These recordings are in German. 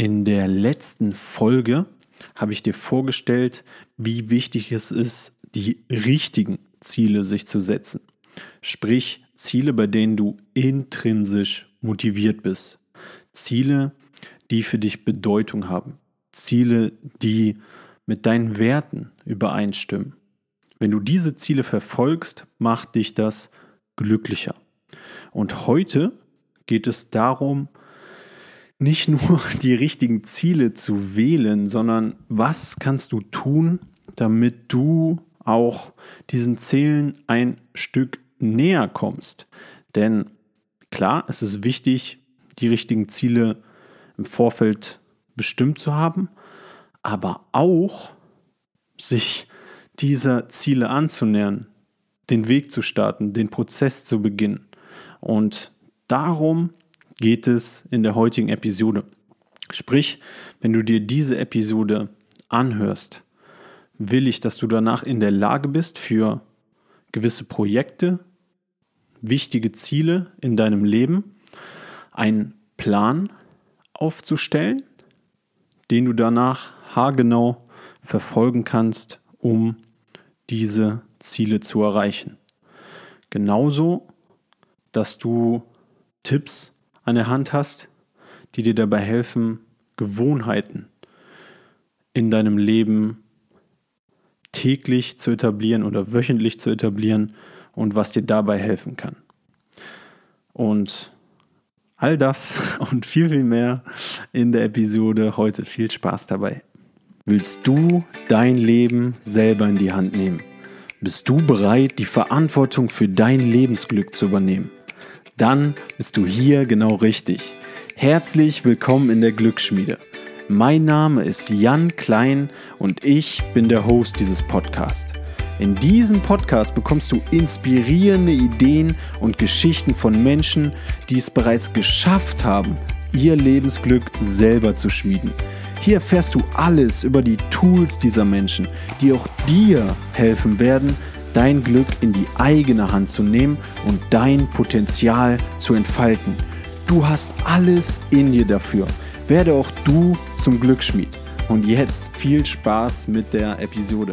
In der letzten Folge habe ich dir vorgestellt, wie wichtig es ist, die richtigen Ziele sich zu setzen. Sprich, Ziele, bei denen du intrinsisch motiviert bist. Ziele, die für dich Bedeutung haben. Ziele, die mit deinen Werten übereinstimmen. Wenn du diese Ziele verfolgst, macht dich das glücklicher. Und heute geht es darum, nicht nur die richtigen Ziele zu wählen, sondern was kannst du tun, damit du auch diesen Zielen ein Stück näher kommst. Denn klar, es ist wichtig, die richtigen Ziele im Vorfeld bestimmt zu haben, aber auch sich dieser Ziele anzunähern, den Weg zu starten, den Prozess zu beginnen. Und darum geht es in der heutigen Episode. Sprich, wenn du dir diese Episode anhörst, will ich, dass du danach in der Lage bist, für gewisse Projekte, wichtige Ziele in deinem Leben, einen Plan aufzustellen, den du danach haargenau verfolgen kannst, um diese Ziele zu erreichen. Genauso, dass du Tipps an der Hand hast, die dir dabei helfen, Gewohnheiten in deinem Leben täglich zu etablieren oder wöchentlich zu etablieren und was dir dabei helfen kann. Und all das und viel, viel mehr in der Episode heute. Viel Spaß dabei. Willst du dein Leben selber in die Hand nehmen? Bist du bereit, die Verantwortung für dein Lebensglück zu übernehmen? Dann bist du hier genau richtig. Herzlich willkommen in der Glücksschmiede. Mein Name ist Jan Klein und ich bin der Host dieses Podcasts. In diesem Podcast bekommst du inspirierende Ideen und Geschichten von Menschen, die es bereits geschafft haben, ihr Lebensglück selber zu schmieden. Hier erfährst du alles über die Tools dieser Menschen, die auch dir helfen werden, dein Glück in die eigene Hand zu nehmen und dein Potenzial zu entfalten. Du hast alles in dir dafür. Werde auch du zum Glücksschmied. Und jetzt viel Spaß mit der Episode.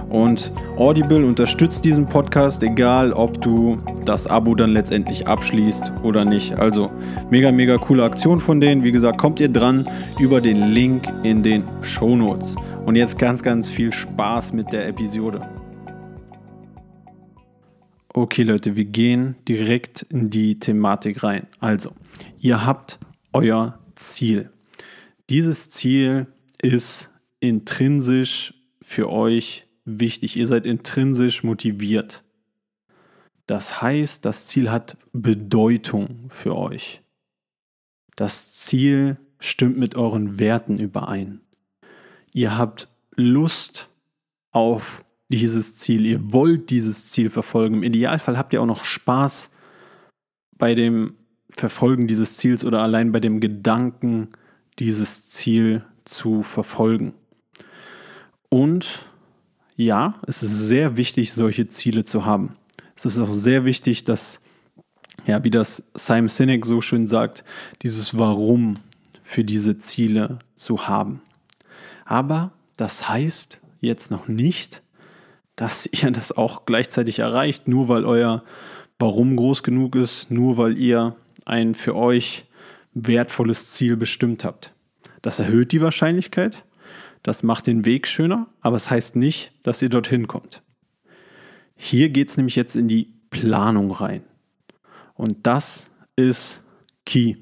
Und Audible unterstützt diesen Podcast, egal ob du das Abo dann letztendlich abschließt oder nicht. Also mega, mega coole Aktion von denen. Wie gesagt, kommt ihr dran über den Link in den Show Notes. Und jetzt ganz, ganz viel Spaß mit der Episode. Okay Leute, wir gehen direkt in die Thematik rein. Also, ihr habt euer Ziel. Dieses Ziel ist intrinsisch für euch wichtig. Ihr seid intrinsisch motiviert Das heißt, das Ziel hat Bedeutung für euch. Das Ziel stimmt mit euren Werten überein. Ihr habt Lust auf dieses Ziel, ihr wollt dieses Ziel verfolgen. Im Idealfall habt ihr auch noch Spaß bei dem Verfolgen dieses Ziels oder allein bei dem Gedanken, dieses Ziel zu verfolgen. Und ja, es ist sehr wichtig, solche Ziele zu haben. Es ist auch sehr wichtig, dass, ja, wie das Simon Sinek so schön sagt, dieses Warum für diese Ziele zu haben. Aber das heißt jetzt noch nicht, dass ihr das auch gleichzeitig erreicht, nur weil euer Warum groß genug ist, nur weil ihr ein für euch wertvolles Ziel bestimmt habt. Das erhöht die Wahrscheinlichkeit, das macht den Weg schöner, aber es heißt nicht, dass ihr dorthin kommt. Hier geht es nämlich jetzt in die Planung rein. Und das ist key.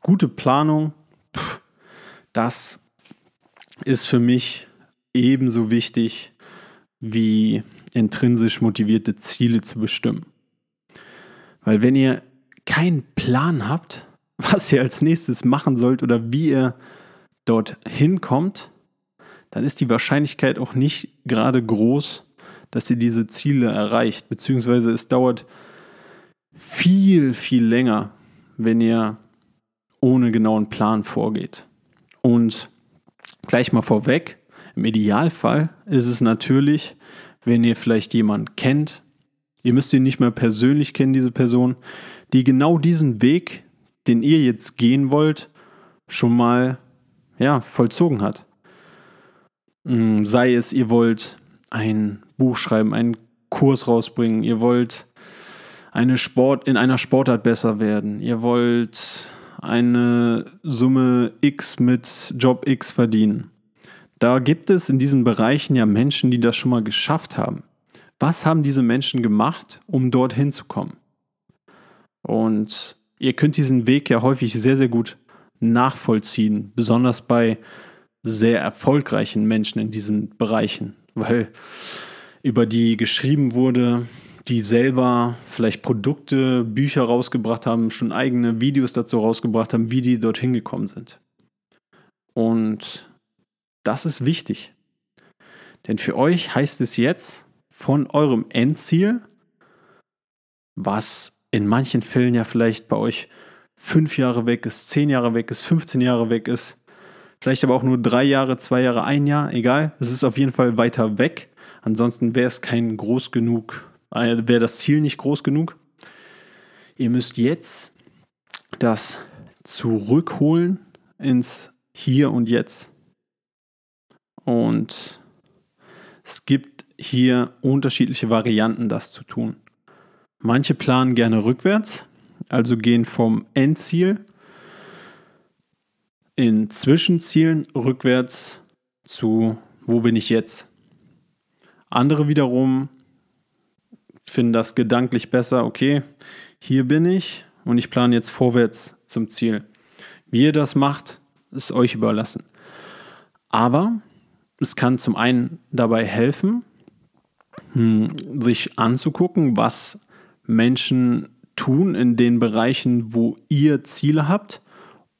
Gute Planung, pff, das ist für mich ebenso wichtig wie intrinsisch motivierte Ziele zu bestimmen. Weil wenn ihr keinen Plan habt, was ihr als nächstes machen sollt oder wie ihr dort hinkommt, dann ist die Wahrscheinlichkeit auch nicht gerade groß, dass ihr diese Ziele erreicht. Beziehungsweise es dauert viel, viel länger, wenn ihr ohne genauen Plan vorgeht. Und gleich mal vorweg, im Idealfall ist es natürlich, wenn ihr vielleicht jemanden kennt, ihr müsst ihn nicht mehr persönlich kennen, diese Person, die genau diesen Weg, den ihr jetzt gehen wollt, schon mal ja, vollzogen hat. Mm, sei es, ihr wollt ein Buch schreiben, einen Kurs rausbringen, ihr wollt eine Sport, in einer Sportart besser werden, ihr wollt eine Summe X mit Job X verdienen. Da gibt es in diesen Bereichen ja Menschen, die das schon mal geschafft haben. Was haben diese Menschen gemacht, um dorthin zu kommen? Und ihr könnt diesen Weg ja häufig sehr, sehr gut nachvollziehen, besonders bei sehr erfolgreichen Menschen in diesen Bereichen, weil über die geschrieben wurde, die selber vielleicht Produkte, Bücher rausgebracht haben, schon eigene Videos dazu rausgebracht haben, wie die dorthin gekommen sind. Und das ist wichtig. Denn für euch heißt es jetzt von eurem Endziel, was in manchen Fällen ja vielleicht bei euch fünf Jahre weg ist, zehn Jahre weg ist, 15 Jahre weg ist, vielleicht aber auch nur drei Jahre, zwei Jahre, ein Jahr, egal. Es ist auf jeden Fall weiter weg. Ansonsten wäre es kein groß genug, äh, wäre das Ziel nicht groß genug. Ihr müsst jetzt das zurückholen ins Hier und Jetzt. Und es gibt hier unterschiedliche Varianten, das zu tun. Manche planen gerne rückwärts, also gehen vom Endziel in Zwischenzielen rückwärts zu, wo bin ich jetzt? Andere wiederum finden das gedanklich besser, okay, hier bin ich und ich plane jetzt vorwärts zum Ziel. Wie ihr das macht, ist euch überlassen. Aber es kann zum einen dabei helfen, hm, sich anzugucken, was Menschen tun in den Bereichen, wo ihr Ziele habt,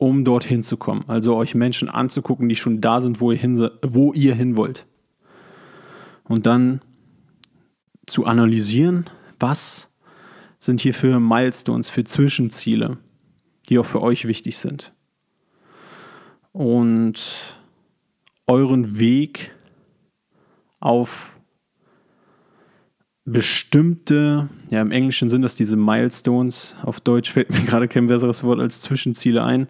um dorthin zu kommen. Also euch Menschen anzugucken, die schon da sind, wo ihr hin, wo ihr hin wollt. Und dann zu analysieren, was sind hier für Milestones, für Zwischenziele, die auch für euch wichtig sind. Und euren Weg auf bestimmte, ja im Englischen sind das diese Milestones, auf Deutsch fällt mir gerade kein besseres Wort als Zwischenziele ein,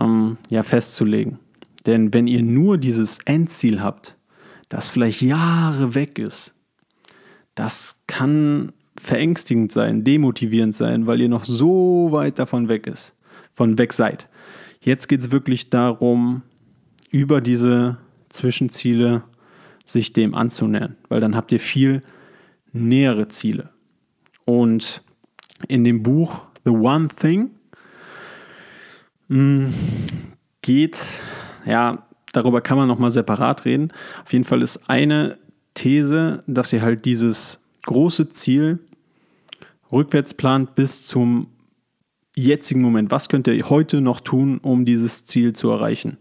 ähm, ja festzulegen. Denn wenn ihr nur dieses Endziel habt, das vielleicht Jahre weg ist, das kann verängstigend sein, demotivierend sein, weil ihr noch so weit davon weg ist, von weg seid. Jetzt geht es wirklich darum, über diese Zwischenziele sich dem anzunähern, weil dann habt ihr viel nähere Ziele. Und in dem Buch The One Thing mm, geht, ja, darüber kann man nochmal separat reden. Auf jeden Fall ist eine These, dass ihr halt dieses große Ziel rückwärts plant bis zum jetzigen Moment. Was könnt ihr heute noch tun, um dieses Ziel zu erreichen?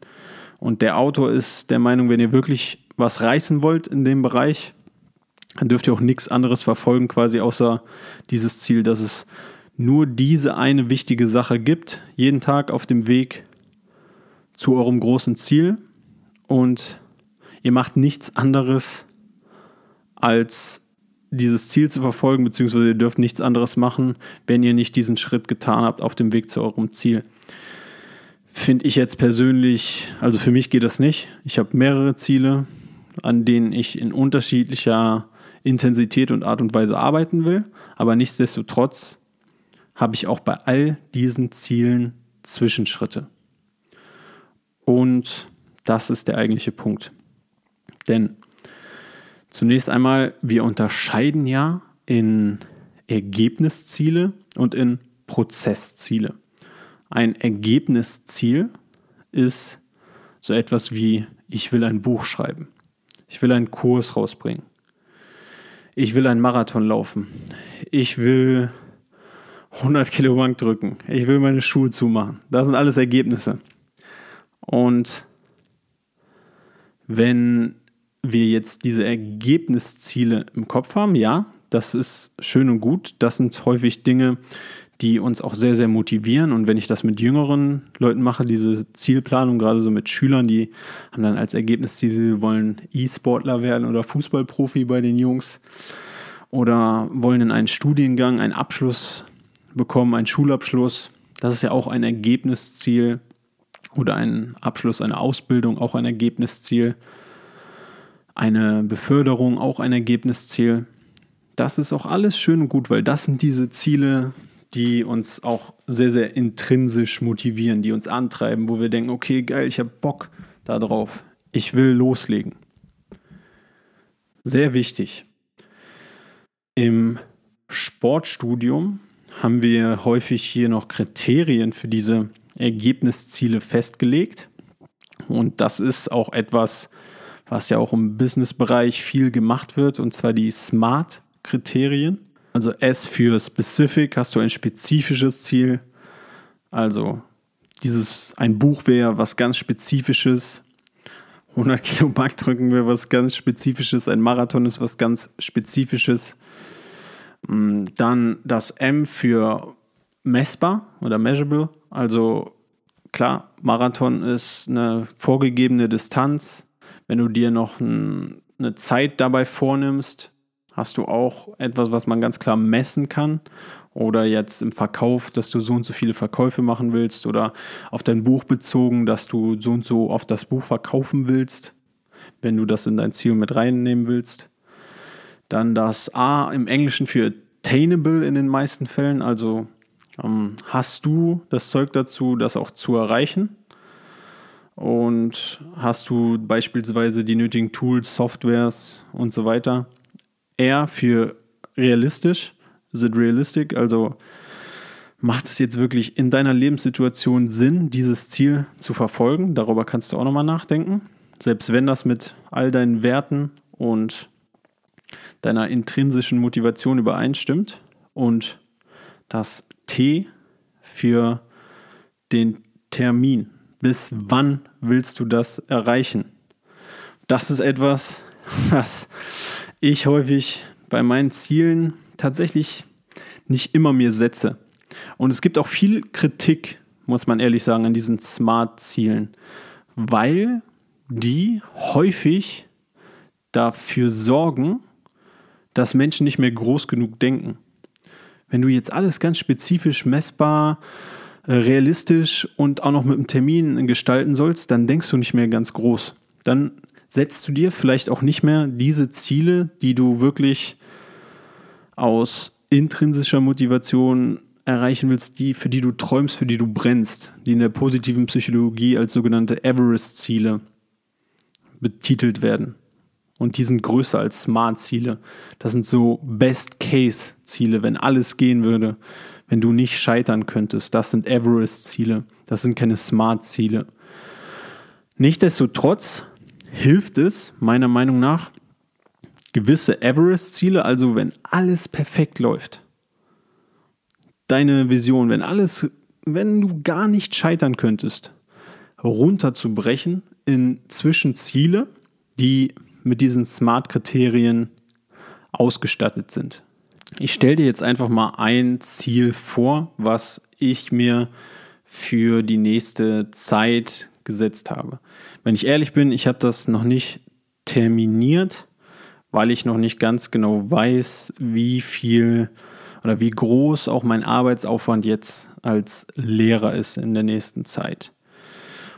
Und der Autor ist der Meinung, wenn ihr wirklich was reißen wollt in dem Bereich, dann dürft ihr auch nichts anderes verfolgen, quasi außer dieses Ziel, dass es nur diese eine wichtige Sache gibt, jeden Tag auf dem Weg zu eurem großen Ziel. Und ihr macht nichts anderes, als dieses Ziel zu verfolgen, beziehungsweise ihr dürft nichts anderes machen, wenn ihr nicht diesen Schritt getan habt auf dem Weg zu eurem Ziel. Finde ich jetzt persönlich, also für mich geht das nicht. Ich habe mehrere Ziele, an denen ich in unterschiedlicher Intensität und Art und Weise arbeiten will, aber nichtsdestotrotz habe ich auch bei all diesen Zielen Zwischenschritte. Und das ist der eigentliche Punkt. Denn Zunächst einmal, wir unterscheiden ja in Ergebnisziele und in Prozessziele. Ein Ergebnisziel ist so etwas wie, ich will ein Buch schreiben, ich will einen Kurs rausbringen, ich will einen Marathon laufen, ich will 100 Kilo Bank drücken, ich will meine Schuhe zumachen. Das sind alles Ergebnisse. Und wenn wir jetzt diese Ergebnisziele im Kopf haben, ja, das ist schön und gut. Das sind häufig Dinge, die uns auch sehr, sehr motivieren. Und wenn ich das mit jüngeren Leuten mache, diese Zielplanung, gerade so mit Schülern, die haben dann als Ergebnisziel, sie wollen E-Sportler werden oder Fußballprofi bei den Jungs oder wollen in einen Studiengang einen Abschluss bekommen, einen Schulabschluss. Das ist ja auch ein Ergebnisziel oder ein Abschluss einer Ausbildung, auch ein Ergebnisziel eine Beförderung, auch ein Ergebnisziel. Das ist auch alles schön und gut, weil das sind diese Ziele, die uns auch sehr, sehr intrinsisch motivieren, die uns antreiben, wo wir denken, okay, geil, ich habe Bock darauf, ich will loslegen. Sehr wichtig. Im Sportstudium haben wir häufig hier noch Kriterien für diese Ergebnisziele festgelegt. Und das ist auch etwas, was ja auch im Business-Bereich viel gemacht wird, und zwar die SMART-Kriterien. Also S für Specific, hast du ein spezifisches Ziel. Also dieses, ein Buch wäre was ganz Spezifisches. 100 Kilo Backdrücken wäre was ganz Spezifisches. Ein Marathon ist was ganz Spezifisches. Mm, dann das M für messbar oder measurable. Also klar, Marathon ist eine vorgegebene Distanz. Wenn du dir noch ein, eine Zeit dabei vornimmst, hast du auch etwas, was man ganz klar messen kann. Oder jetzt im Verkauf, dass du so und so viele Verkäufe machen willst. Oder auf dein Buch bezogen, dass du so und so oft das Buch verkaufen willst, wenn du das in dein Ziel mit reinnehmen willst. Dann das A im Englischen für attainable in den meisten Fällen. Also ähm, hast du das Zeug dazu, das auch zu erreichen? und hast du beispielsweise die nötigen Tools, Softwares und so weiter. R für realistisch, is it realistic? Also macht es jetzt wirklich in deiner Lebenssituation Sinn, dieses Ziel zu verfolgen? Darüber kannst du auch nochmal nachdenken. Selbst wenn das mit all deinen Werten und deiner intrinsischen Motivation übereinstimmt. Und das T für den Termin bis wann willst du das erreichen? Das ist etwas, was ich häufig bei meinen Zielen tatsächlich nicht immer mir setze. Und es gibt auch viel Kritik, muss man ehrlich sagen, an diesen Smart-Zielen, weil die häufig dafür sorgen, dass Menschen nicht mehr groß genug denken. Wenn du jetzt alles ganz spezifisch messbar äh, realistisch und auch noch mit einem Termin gestalten sollst, dann denkst du nicht mehr ganz groß. Dann setzt du dir vielleicht auch nicht mehr diese Ziele, die du wirklich aus intrinsischer Motivation erreichen willst, die, für die du träumst, für die du brennst, die in der positiven Psychologie als sogenannte Everest-Ziele betitelt werden. Und die sind größer als Smart-Ziele. Das sind so Best-Case-Ziele, wenn alles gehen würde wenn du nicht scheitern könntest. Das sind Everest-Ziele, das sind keine Smart-Ziele. Nichtsdestotrotz hilft es meiner Meinung nach, gewisse Everest-Ziele, also wenn alles perfekt läuft, deine Vision, wenn alles, wenn du gar nicht scheitern könntest, runterzubrechen in Zwischenziele, die mit diesen Smart-Kriterien ausgestattet sind. Ich stelle dir jetzt einfach mal ein Ziel vor, was ich mir für die nächste Zeit gesetzt habe. Wenn ich ehrlich bin, ich habe das noch nicht terminiert, weil ich noch nicht ganz genau weiß, wie viel oder wie groß auch mein Arbeitsaufwand jetzt als Lehrer ist in der nächsten Zeit.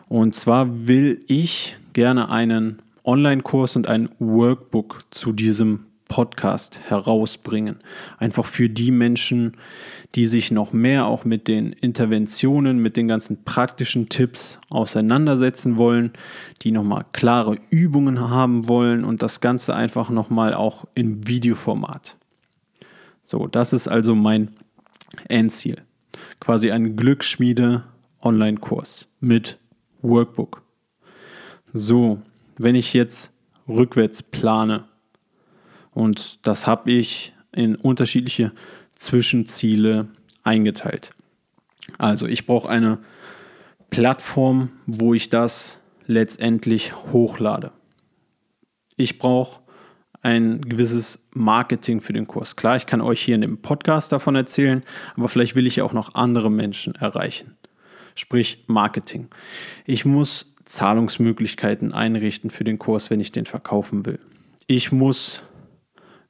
Und zwar will ich gerne einen Online-Kurs und ein Workbook zu diesem Podcast herausbringen. Einfach für die Menschen, die sich noch mehr auch mit den Interventionen, mit den ganzen praktischen Tipps auseinandersetzen wollen, die nochmal klare Übungen haben wollen und das Ganze einfach nochmal auch im Videoformat. So, das ist also mein Endziel. Quasi ein Glücksschmiede Online-Kurs mit Workbook. So, wenn ich jetzt rückwärts plane, und das habe ich in unterschiedliche Zwischenziele eingeteilt. Also ich brauche eine Plattform, wo ich das letztendlich hochlade. Ich brauche ein gewisses Marketing für den Kurs. Klar, ich kann euch hier in dem Podcast davon erzählen, aber vielleicht will ich auch noch andere Menschen erreichen. Sprich Marketing. Ich muss Zahlungsmöglichkeiten einrichten für den Kurs, wenn ich den verkaufen will. Ich muss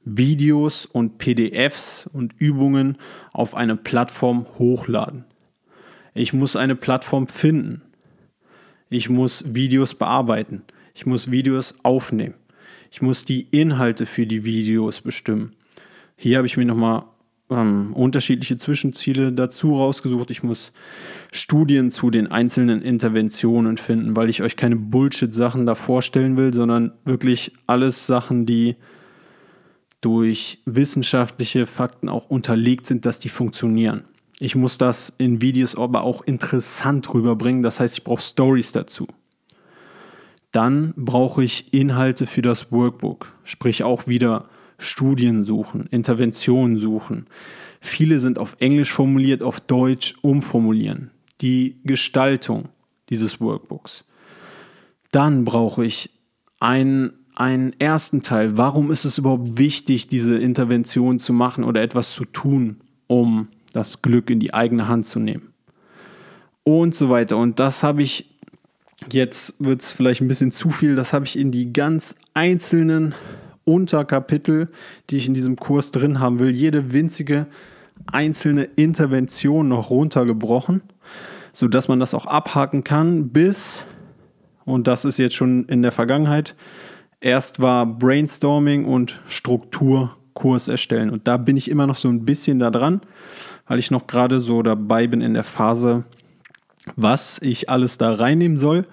Videos und PDFs und Übungen auf eine Plattform hochladen. Ich muss eine Plattform finden. Ich muss Videos bearbeiten. Ich muss Videos aufnehmen. Ich muss die Inhalte für die Videos bestimmen. Hier habe ich mir nochmal ähm, unterschiedliche Zwischenziele dazu rausgesucht. Ich muss Studien zu den einzelnen Interventionen finden, weil ich euch keine Bullshit-Sachen da vorstellen will, sondern wirklich alles Sachen, die durch wissenschaftliche Fakten auch unterlegt sind, dass die funktionieren. Ich muss das in Videos aber auch interessant rüberbringen, das heißt, ich brauche Stories dazu. Dann brauche ich Inhalte für das Workbook, sprich auch wieder Studien suchen, Interventionen suchen. Viele sind auf Englisch formuliert, auf Deutsch umformulieren. Die Gestaltung dieses Workbooks. Dann brauche ich einen einen ersten Teil. Warum ist es überhaupt wichtig, diese Intervention zu machen oder etwas zu tun, um das Glück in die eigene Hand zu nehmen? Und so weiter. Und das habe ich, jetzt wird es vielleicht ein bisschen zu viel, das habe ich in die ganz einzelnen Unterkapitel, die ich in diesem Kurs drin haben will, jede winzige einzelne Intervention noch runtergebrochen, sodass man das auch abhaken kann, bis, und das ist jetzt schon in der Vergangenheit, Erst war Brainstorming und Strukturkurs erstellen. Und da bin ich immer noch so ein bisschen da dran, weil ich noch gerade so dabei bin in der Phase, was ich alles da reinnehmen soll.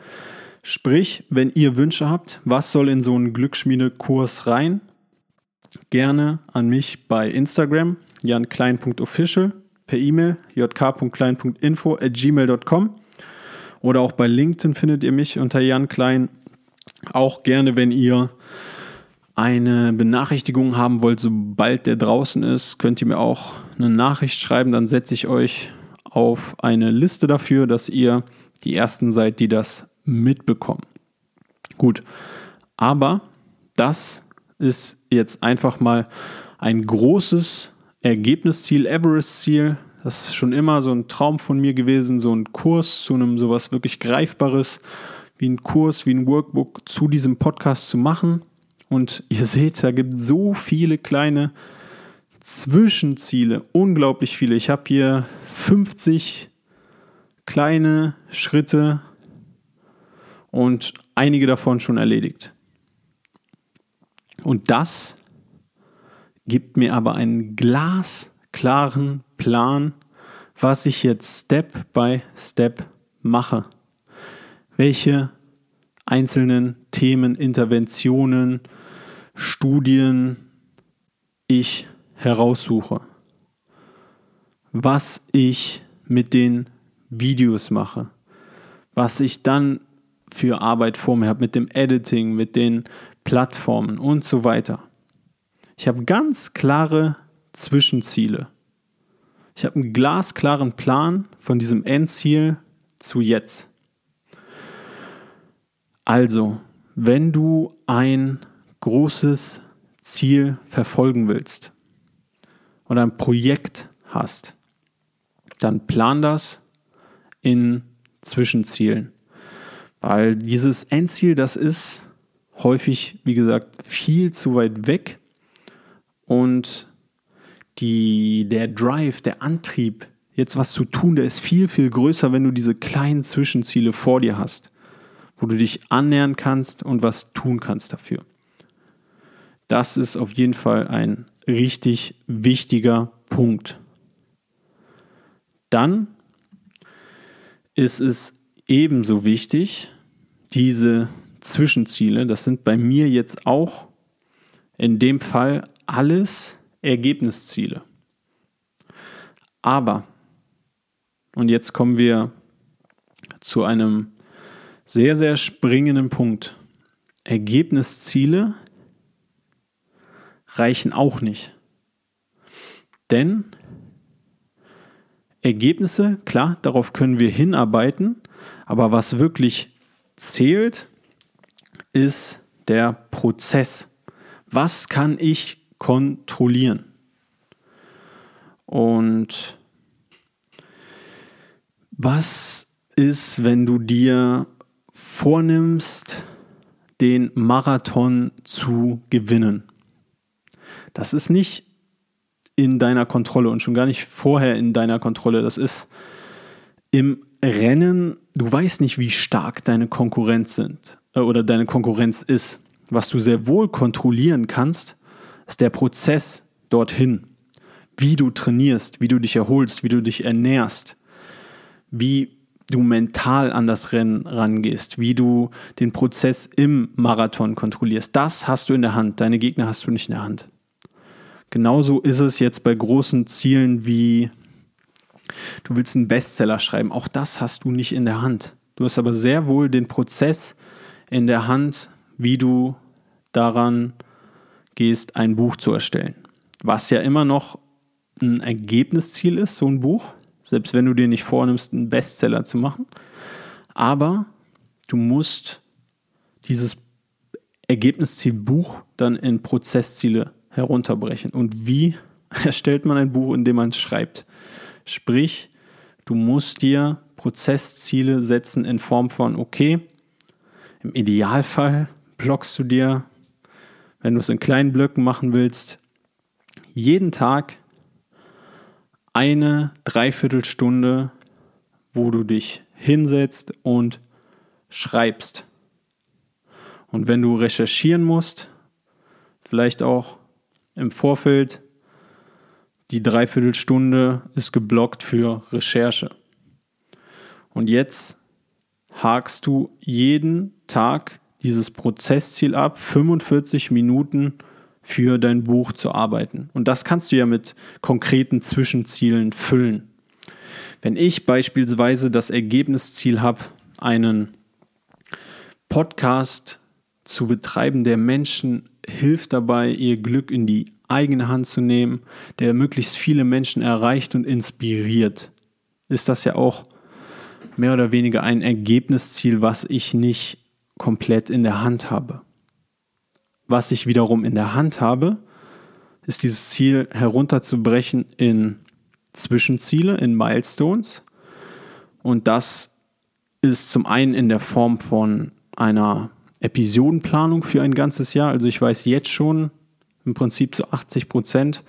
Sprich, wenn ihr Wünsche habt, was soll in so einen Glücksschmiede-Kurs rein? Gerne an mich bei Instagram, janklein.official, per E-Mail, jk.klein.info at gmail.com oder auch bei LinkedIn findet ihr mich unter Jan Klein auch gerne, wenn ihr eine Benachrichtigung haben wollt, sobald der draußen ist, könnt ihr mir auch eine Nachricht schreiben. Dann setze ich euch auf eine Liste dafür, dass ihr die Ersten seid, die das mitbekommen. Gut, aber das ist jetzt einfach mal ein großes Ergebnisziel, Everest-Ziel. Das ist schon immer so ein Traum von mir gewesen, so ein Kurs zu einem sowas wirklich Greifbares wie ein Kurs, wie ein Workbook zu diesem Podcast zu machen. Und ihr seht, da gibt es so viele kleine Zwischenziele, unglaublich viele. Ich habe hier 50 kleine Schritte und einige davon schon erledigt. Und das gibt mir aber einen glasklaren Plan, was ich jetzt Step by Step mache welche einzelnen Themen, Interventionen, Studien ich heraussuche, was ich mit den Videos mache, was ich dann für Arbeit vor mir habe mit dem Editing, mit den Plattformen und so weiter. Ich habe ganz klare Zwischenziele. Ich habe einen glasklaren Plan von diesem Endziel zu jetzt. Also, wenn du ein großes Ziel verfolgen willst oder ein Projekt hast, dann plan das in Zwischenzielen. Weil dieses Endziel, das ist häufig, wie gesagt, viel zu weit weg und die, der Drive, der Antrieb, jetzt was zu tun, der ist viel, viel größer, wenn du diese kleinen Zwischenziele vor dir hast, wo du dich annähern kannst und was tun kannst dafür. Das ist auf jeden Fall ein richtig wichtiger Punkt. Dann ist es ebenso wichtig, diese Zwischenziele, das sind bei mir jetzt auch in dem Fall alles Ergebnisziele. Aber, und jetzt kommen wir zu einem sehr, sehr springenden Punkt. Ergebnisziele reichen auch nicht. Denn Ergebnisse, klar, darauf können wir hinarbeiten, aber was wirklich zählt, ist der Prozess. Was kann ich kontrollieren? Und was ist, wenn du dir vornimmst, den Marathon zu gewinnen? Das ist nicht in deiner Kontrolle und schon gar nicht vorher in deiner Kontrolle. Das ist im Rennen, du weißt nicht, wie stark deine Konkurrenz sind äh, oder deine Konkurrenz ist. Was du sehr wohl kontrollieren kannst, ist der Prozess dorthin. Wie du trainierst, wie du dich erholst, wie du dich ernährst, wie du mental an das Rennen rangehst, wie du den Prozess im Marathon kontrollierst. Das hast du in der Hand. Deine Gegner hast du nicht in der Hand. Genauso ist es jetzt bei großen Zielen wie du willst einen Bestseller schreiben. Auch das hast du nicht in der Hand. Du hast aber sehr wohl den Prozess in der Hand, wie du daran gehst, ein Buch zu erstellen. Was ja immer noch ein Ergebnisziel ist, so ein Buch, selbst wenn du dir nicht vornimmst, einen Bestseller zu machen. Aber du musst dieses Ergebnisziel Buch dann in Prozessziele herunterbrechen. Und wie erstellt man ein Buch, indem man es schreibt? Sprich, du musst dir Prozessziele setzen in Form von, okay, im Idealfall blockst du dir, wenn du es in kleinen Blöcken machen willst, jeden Tag eine Dreiviertelstunde, wo du dich hinsetzt und schreibst. Und wenn du recherchieren musst, vielleicht auch im Vorfeld. Die Dreiviertelstunde ist geblockt für Recherche. Und jetzt hakst du jeden Tag dieses Prozessziel ab, 45 Minuten für dein Buch zu arbeiten. Und das kannst du ja mit konkreten Zwischenzielen füllen. Wenn ich beispielsweise das Ergebnisziel habe, einen Podcast zu betreiben, der Menschen hilft dabei, ihr Glück in die eigene Hand zu nehmen, der möglichst viele Menschen erreicht und inspiriert, ist das ja auch mehr oder weniger ein Ergebnisziel, was ich nicht komplett in der Hand habe. Was ich wiederum in der Hand habe, ist dieses Ziel herunterzubrechen in Zwischenziele, in Milestones. Und das ist zum einen in der Form von einer Episodenplanung für ein ganzes Jahr. Also ich weiß jetzt schon im Prinzip zu 80 Prozent,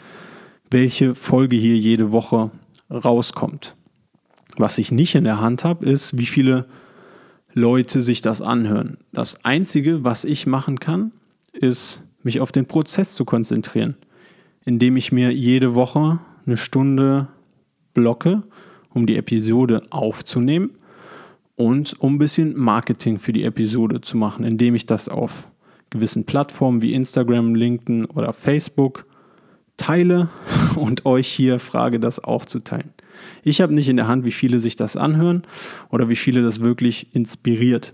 welche Folge hier jede Woche rauskommt. Was ich nicht in der Hand habe, ist, wie viele Leute sich das anhören. Das Einzige, was ich machen kann, ist, mich auf den Prozess zu konzentrieren, indem ich mir jede Woche eine Stunde blocke, um die Episode aufzunehmen und um ein bisschen Marketing für die Episode zu machen, indem ich das auf gewissen Plattformen wie Instagram, LinkedIn oder Facebook teile und euch hier frage, das auch zu teilen. Ich habe nicht in der Hand, wie viele sich das anhören oder wie viele das wirklich inspiriert.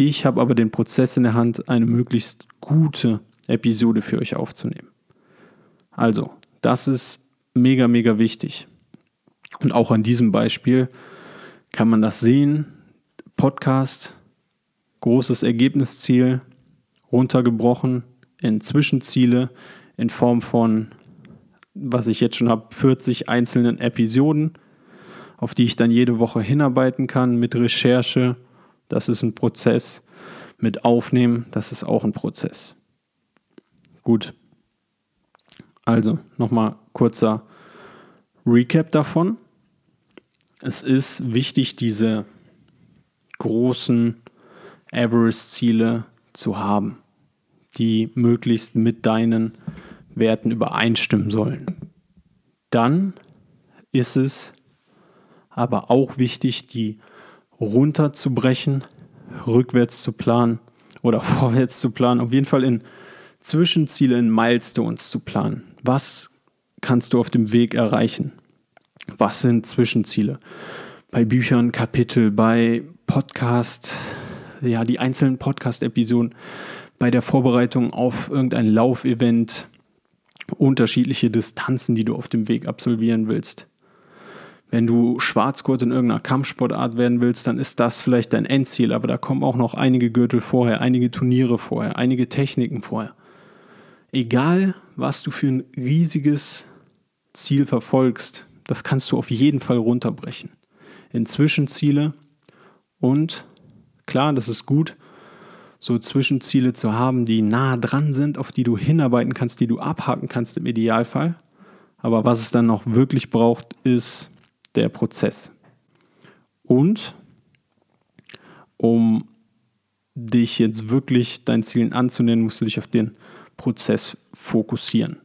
Ich habe aber den Prozess in der Hand, eine möglichst gute Episode für euch aufzunehmen. Also, das ist mega, mega wichtig. Und auch an diesem Beispiel kann man das sehen. Podcast, großes Ergebnisziel, runtergebrochen in Zwischenziele in Form von, was ich jetzt schon habe, 40 einzelnen Episoden, auf die ich dann jede Woche hinarbeiten kann mit Recherche. Das ist ein Prozess. Mit Aufnehmen, das ist auch ein Prozess. Gut. Also nochmal kurzer Recap davon. Es ist wichtig, diese großen Everest-Ziele zu haben, die möglichst mit deinen Werten übereinstimmen sollen. Dann ist es aber auch wichtig, die runterzubrechen, rückwärts zu planen oder vorwärts zu planen, auf jeden Fall in Zwischenziele, in Milestones zu planen. Was kannst du auf dem Weg erreichen? Was sind Zwischenziele? Bei Büchern, Kapitel, bei Podcast, ja, die einzelnen Podcast-Episoden, bei der Vorbereitung auf irgendein Laufevent, unterschiedliche Distanzen, die du auf dem Weg absolvieren willst. Wenn du Schwarzgurt in irgendeiner Kampfsportart werden willst, dann ist das vielleicht dein Endziel, aber da kommen auch noch einige Gürtel vorher, einige Turniere vorher, einige Techniken vorher. Egal, was du für ein riesiges Ziel verfolgst, das kannst du auf jeden Fall runterbrechen. In Zwischenziele und klar, das ist gut, so Zwischenziele zu haben, die nah dran sind, auf die du hinarbeiten kannst, die du abhaken kannst im Idealfall. Aber was es dann noch wirklich braucht, ist der Prozess. Und um dich jetzt wirklich deinen Zielen anzunehmen, musst du dich auf den Prozess fokussieren.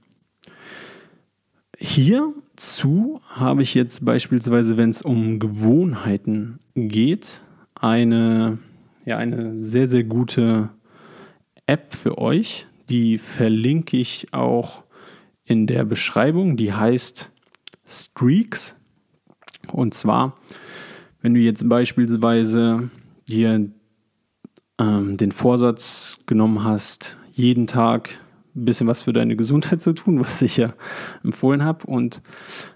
Hierzu habe ich jetzt beispielsweise, wenn es um Gewohnheiten geht, eine, ja, eine sehr, sehr gute App für euch. Die verlinke ich auch in der Beschreibung. Die heißt Streaks. Und zwar, wenn du jetzt beispielsweise dir ähm, den Vorsatz genommen hast, jeden Tag ein bisschen was für deine Gesundheit zu tun, was ich ja empfohlen habe. Und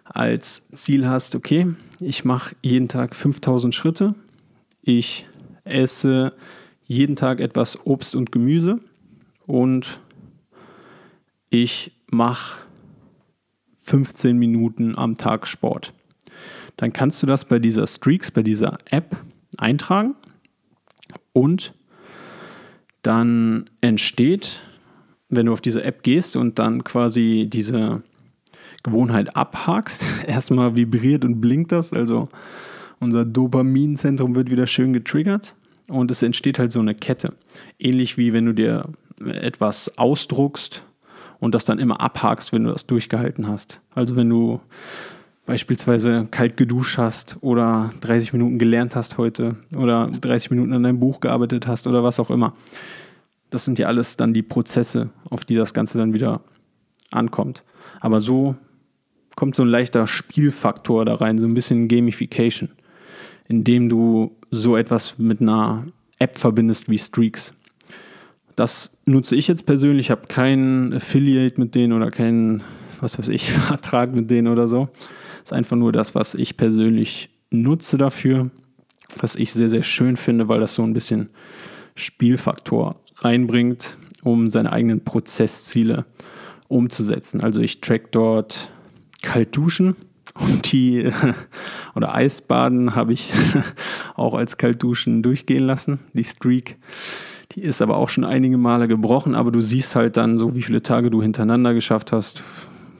als Ziel hast, okay, ich mache jeden Tag 5000 Schritte. Ich esse jeden Tag etwas Obst und Gemüse und ich mache 15 Minuten am Tag Sport. Dann kannst du das bei dieser Streaks, bei dieser App eintragen und dann entsteht wenn du auf diese App gehst und dann quasi diese Gewohnheit abhakst, erstmal vibriert und blinkt das, also unser Dopaminzentrum wird wieder schön getriggert und es entsteht halt so eine Kette. Ähnlich wie wenn du dir etwas ausdruckst und das dann immer abhakst, wenn du das durchgehalten hast. Also wenn du beispielsweise kalt geduscht hast oder 30 Minuten gelernt hast heute oder 30 Minuten an deinem Buch gearbeitet hast oder was auch immer. Das sind ja alles dann die Prozesse, auf die das Ganze dann wieder ankommt. Aber so kommt so ein leichter Spielfaktor da rein, so ein bisschen Gamification, indem du so etwas mit einer App verbindest wie Streaks. Das nutze ich jetzt persönlich. Ich habe keinen Affiliate mit denen oder keinen, was weiß ich, Vertrag mit denen oder so. Ist einfach nur das, was ich persönlich nutze dafür, was ich sehr, sehr schön finde, weil das so ein bisschen Spielfaktor reinbringt, um seine eigenen Prozessziele umzusetzen. Also ich track dort kalt duschen und die oder Eisbaden habe ich auch als Kaltduschen durchgehen lassen. Die Streak, die ist aber auch schon einige Male gebrochen, aber du siehst halt dann so, wie viele Tage du hintereinander geschafft hast,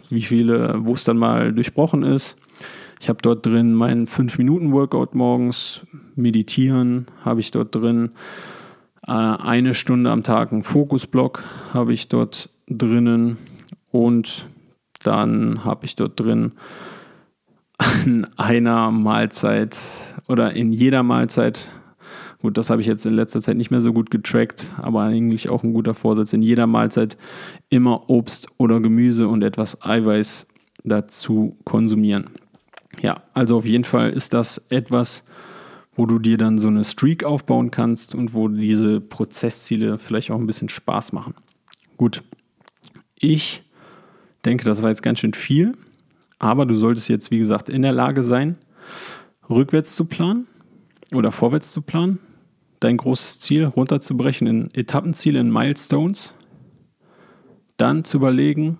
wie viele, wo es dann mal durchbrochen ist. Ich habe dort drin meinen 5-Minuten-Workout morgens, meditieren habe ich dort drin. Äh, eine Stunde am Tag einen Fokusblock habe ich dort drinnen. Und dann habe ich dort drin an einer Mahlzeit oder in jeder Mahlzeit, gut, das habe ich jetzt in letzter Zeit nicht mehr so gut getrackt, aber eigentlich auch ein guter Vorsatz, in jeder Mahlzeit immer Obst oder Gemüse und etwas Eiweiß dazu konsumieren. Ja, also auf jeden Fall ist das etwas, wo du dir dann so eine Streak aufbauen kannst und wo diese Prozessziele vielleicht auch ein bisschen Spaß machen. Gut, ich denke, das war jetzt ganz schön viel, Aber du solltest jetzt, wie gesagt, in der Lage sein, rückwärts zu planen oder vorwärts zu planen, dein großes Ziel runterzubrechen in Etappenziele, in Milestones, dann zu überlegen,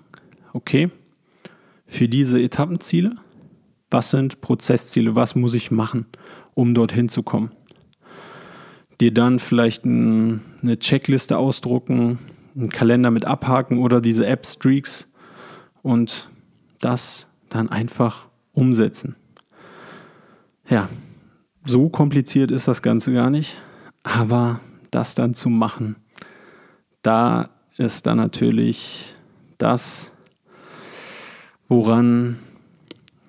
okay, für diese Etappenziele, was sind Prozessziele, was muss ich machen, um dorthin zu kommen. Dir dann vielleicht ein, eine Checkliste ausdrucken, einen Kalender mit abhaken oder diese App-Streaks und das dann einfach umsetzen. Ja, so kompliziert ist das Ganze gar nicht, aber das dann zu machen, da ist dann natürlich das, woran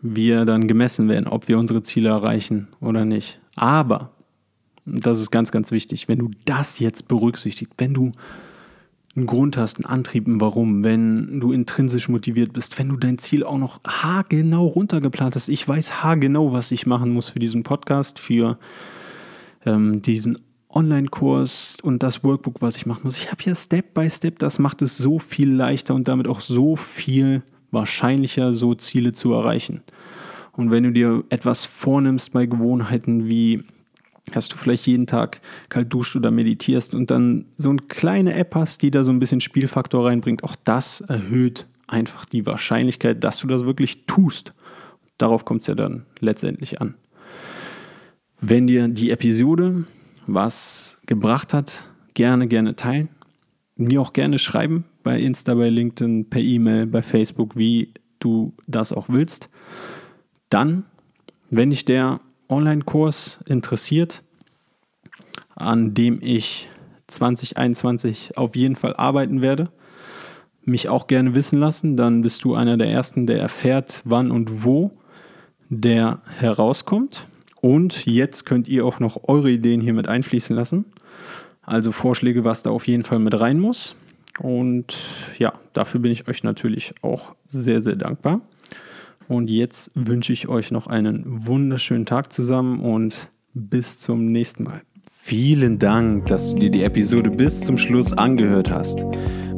wir dann gemessen werden, ob wir unsere Ziele erreichen oder nicht. Aber, das ist ganz, ganz wichtig, wenn du das jetzt berücksichtigst, wenn du einen Grund hast, einen Antrieb, ein Warum, wenn du intrinsisch motiviert bist, wenn du dein Ziel auch noch haargenau runtergeplant hast. Ich weiß haargenau, was ich machen muss für diesen Podcast, für ähm, diesen Online-Kurs und das Workbook, was ich machen muss. Ich habe hier Step by Step, das macht es so viel leichter und damit auch so viel wahrscheinlicher, so Ziele zu erreichen. Und wenn du dir etwas vornimmst bei Gewohnheiten wie dass du vielleicht jeden Tag kalt duscht oder meditierst und dann so eine kleine App hast, die da so ein bisschen Spielfaktor reinbringt, auch das erhöht einfach die Wahrscheinlichkeit, dass du das wirklich tust. Darauf kommt es ja dann letztendlich an. Wenn dir die Episode was gebracht hat, gerne, gerne teilen. Mir auch gerne schreiben bei Insta, bei LinkedIn, per E-Mail, bei Facebook, wie du das auch willst. Dann, wenn dich der Online-Kurs interessiert, an dem ich 2021 auf jeden Fall arbeiten werde, mich auch gerne wissen lassen. Dann bist du einer der Ersten, der erfährt, wann und wo der herauskommt. Und jetzt könnt ihr auch noch eure Ideen hier mit einfließen lassen. Also Vorschläge, was da auf jeden Fall mit rein muss. Und ja, dafür bin ich euch natürlich auch sehr, sehr dankbar. Und jetzt wünsche ich euch noch einen wunderschönen Tag zusammen und bis zum nächsten Mal. Vielen Dank, dass du dir die Episode bis zum Schluss angehört hast.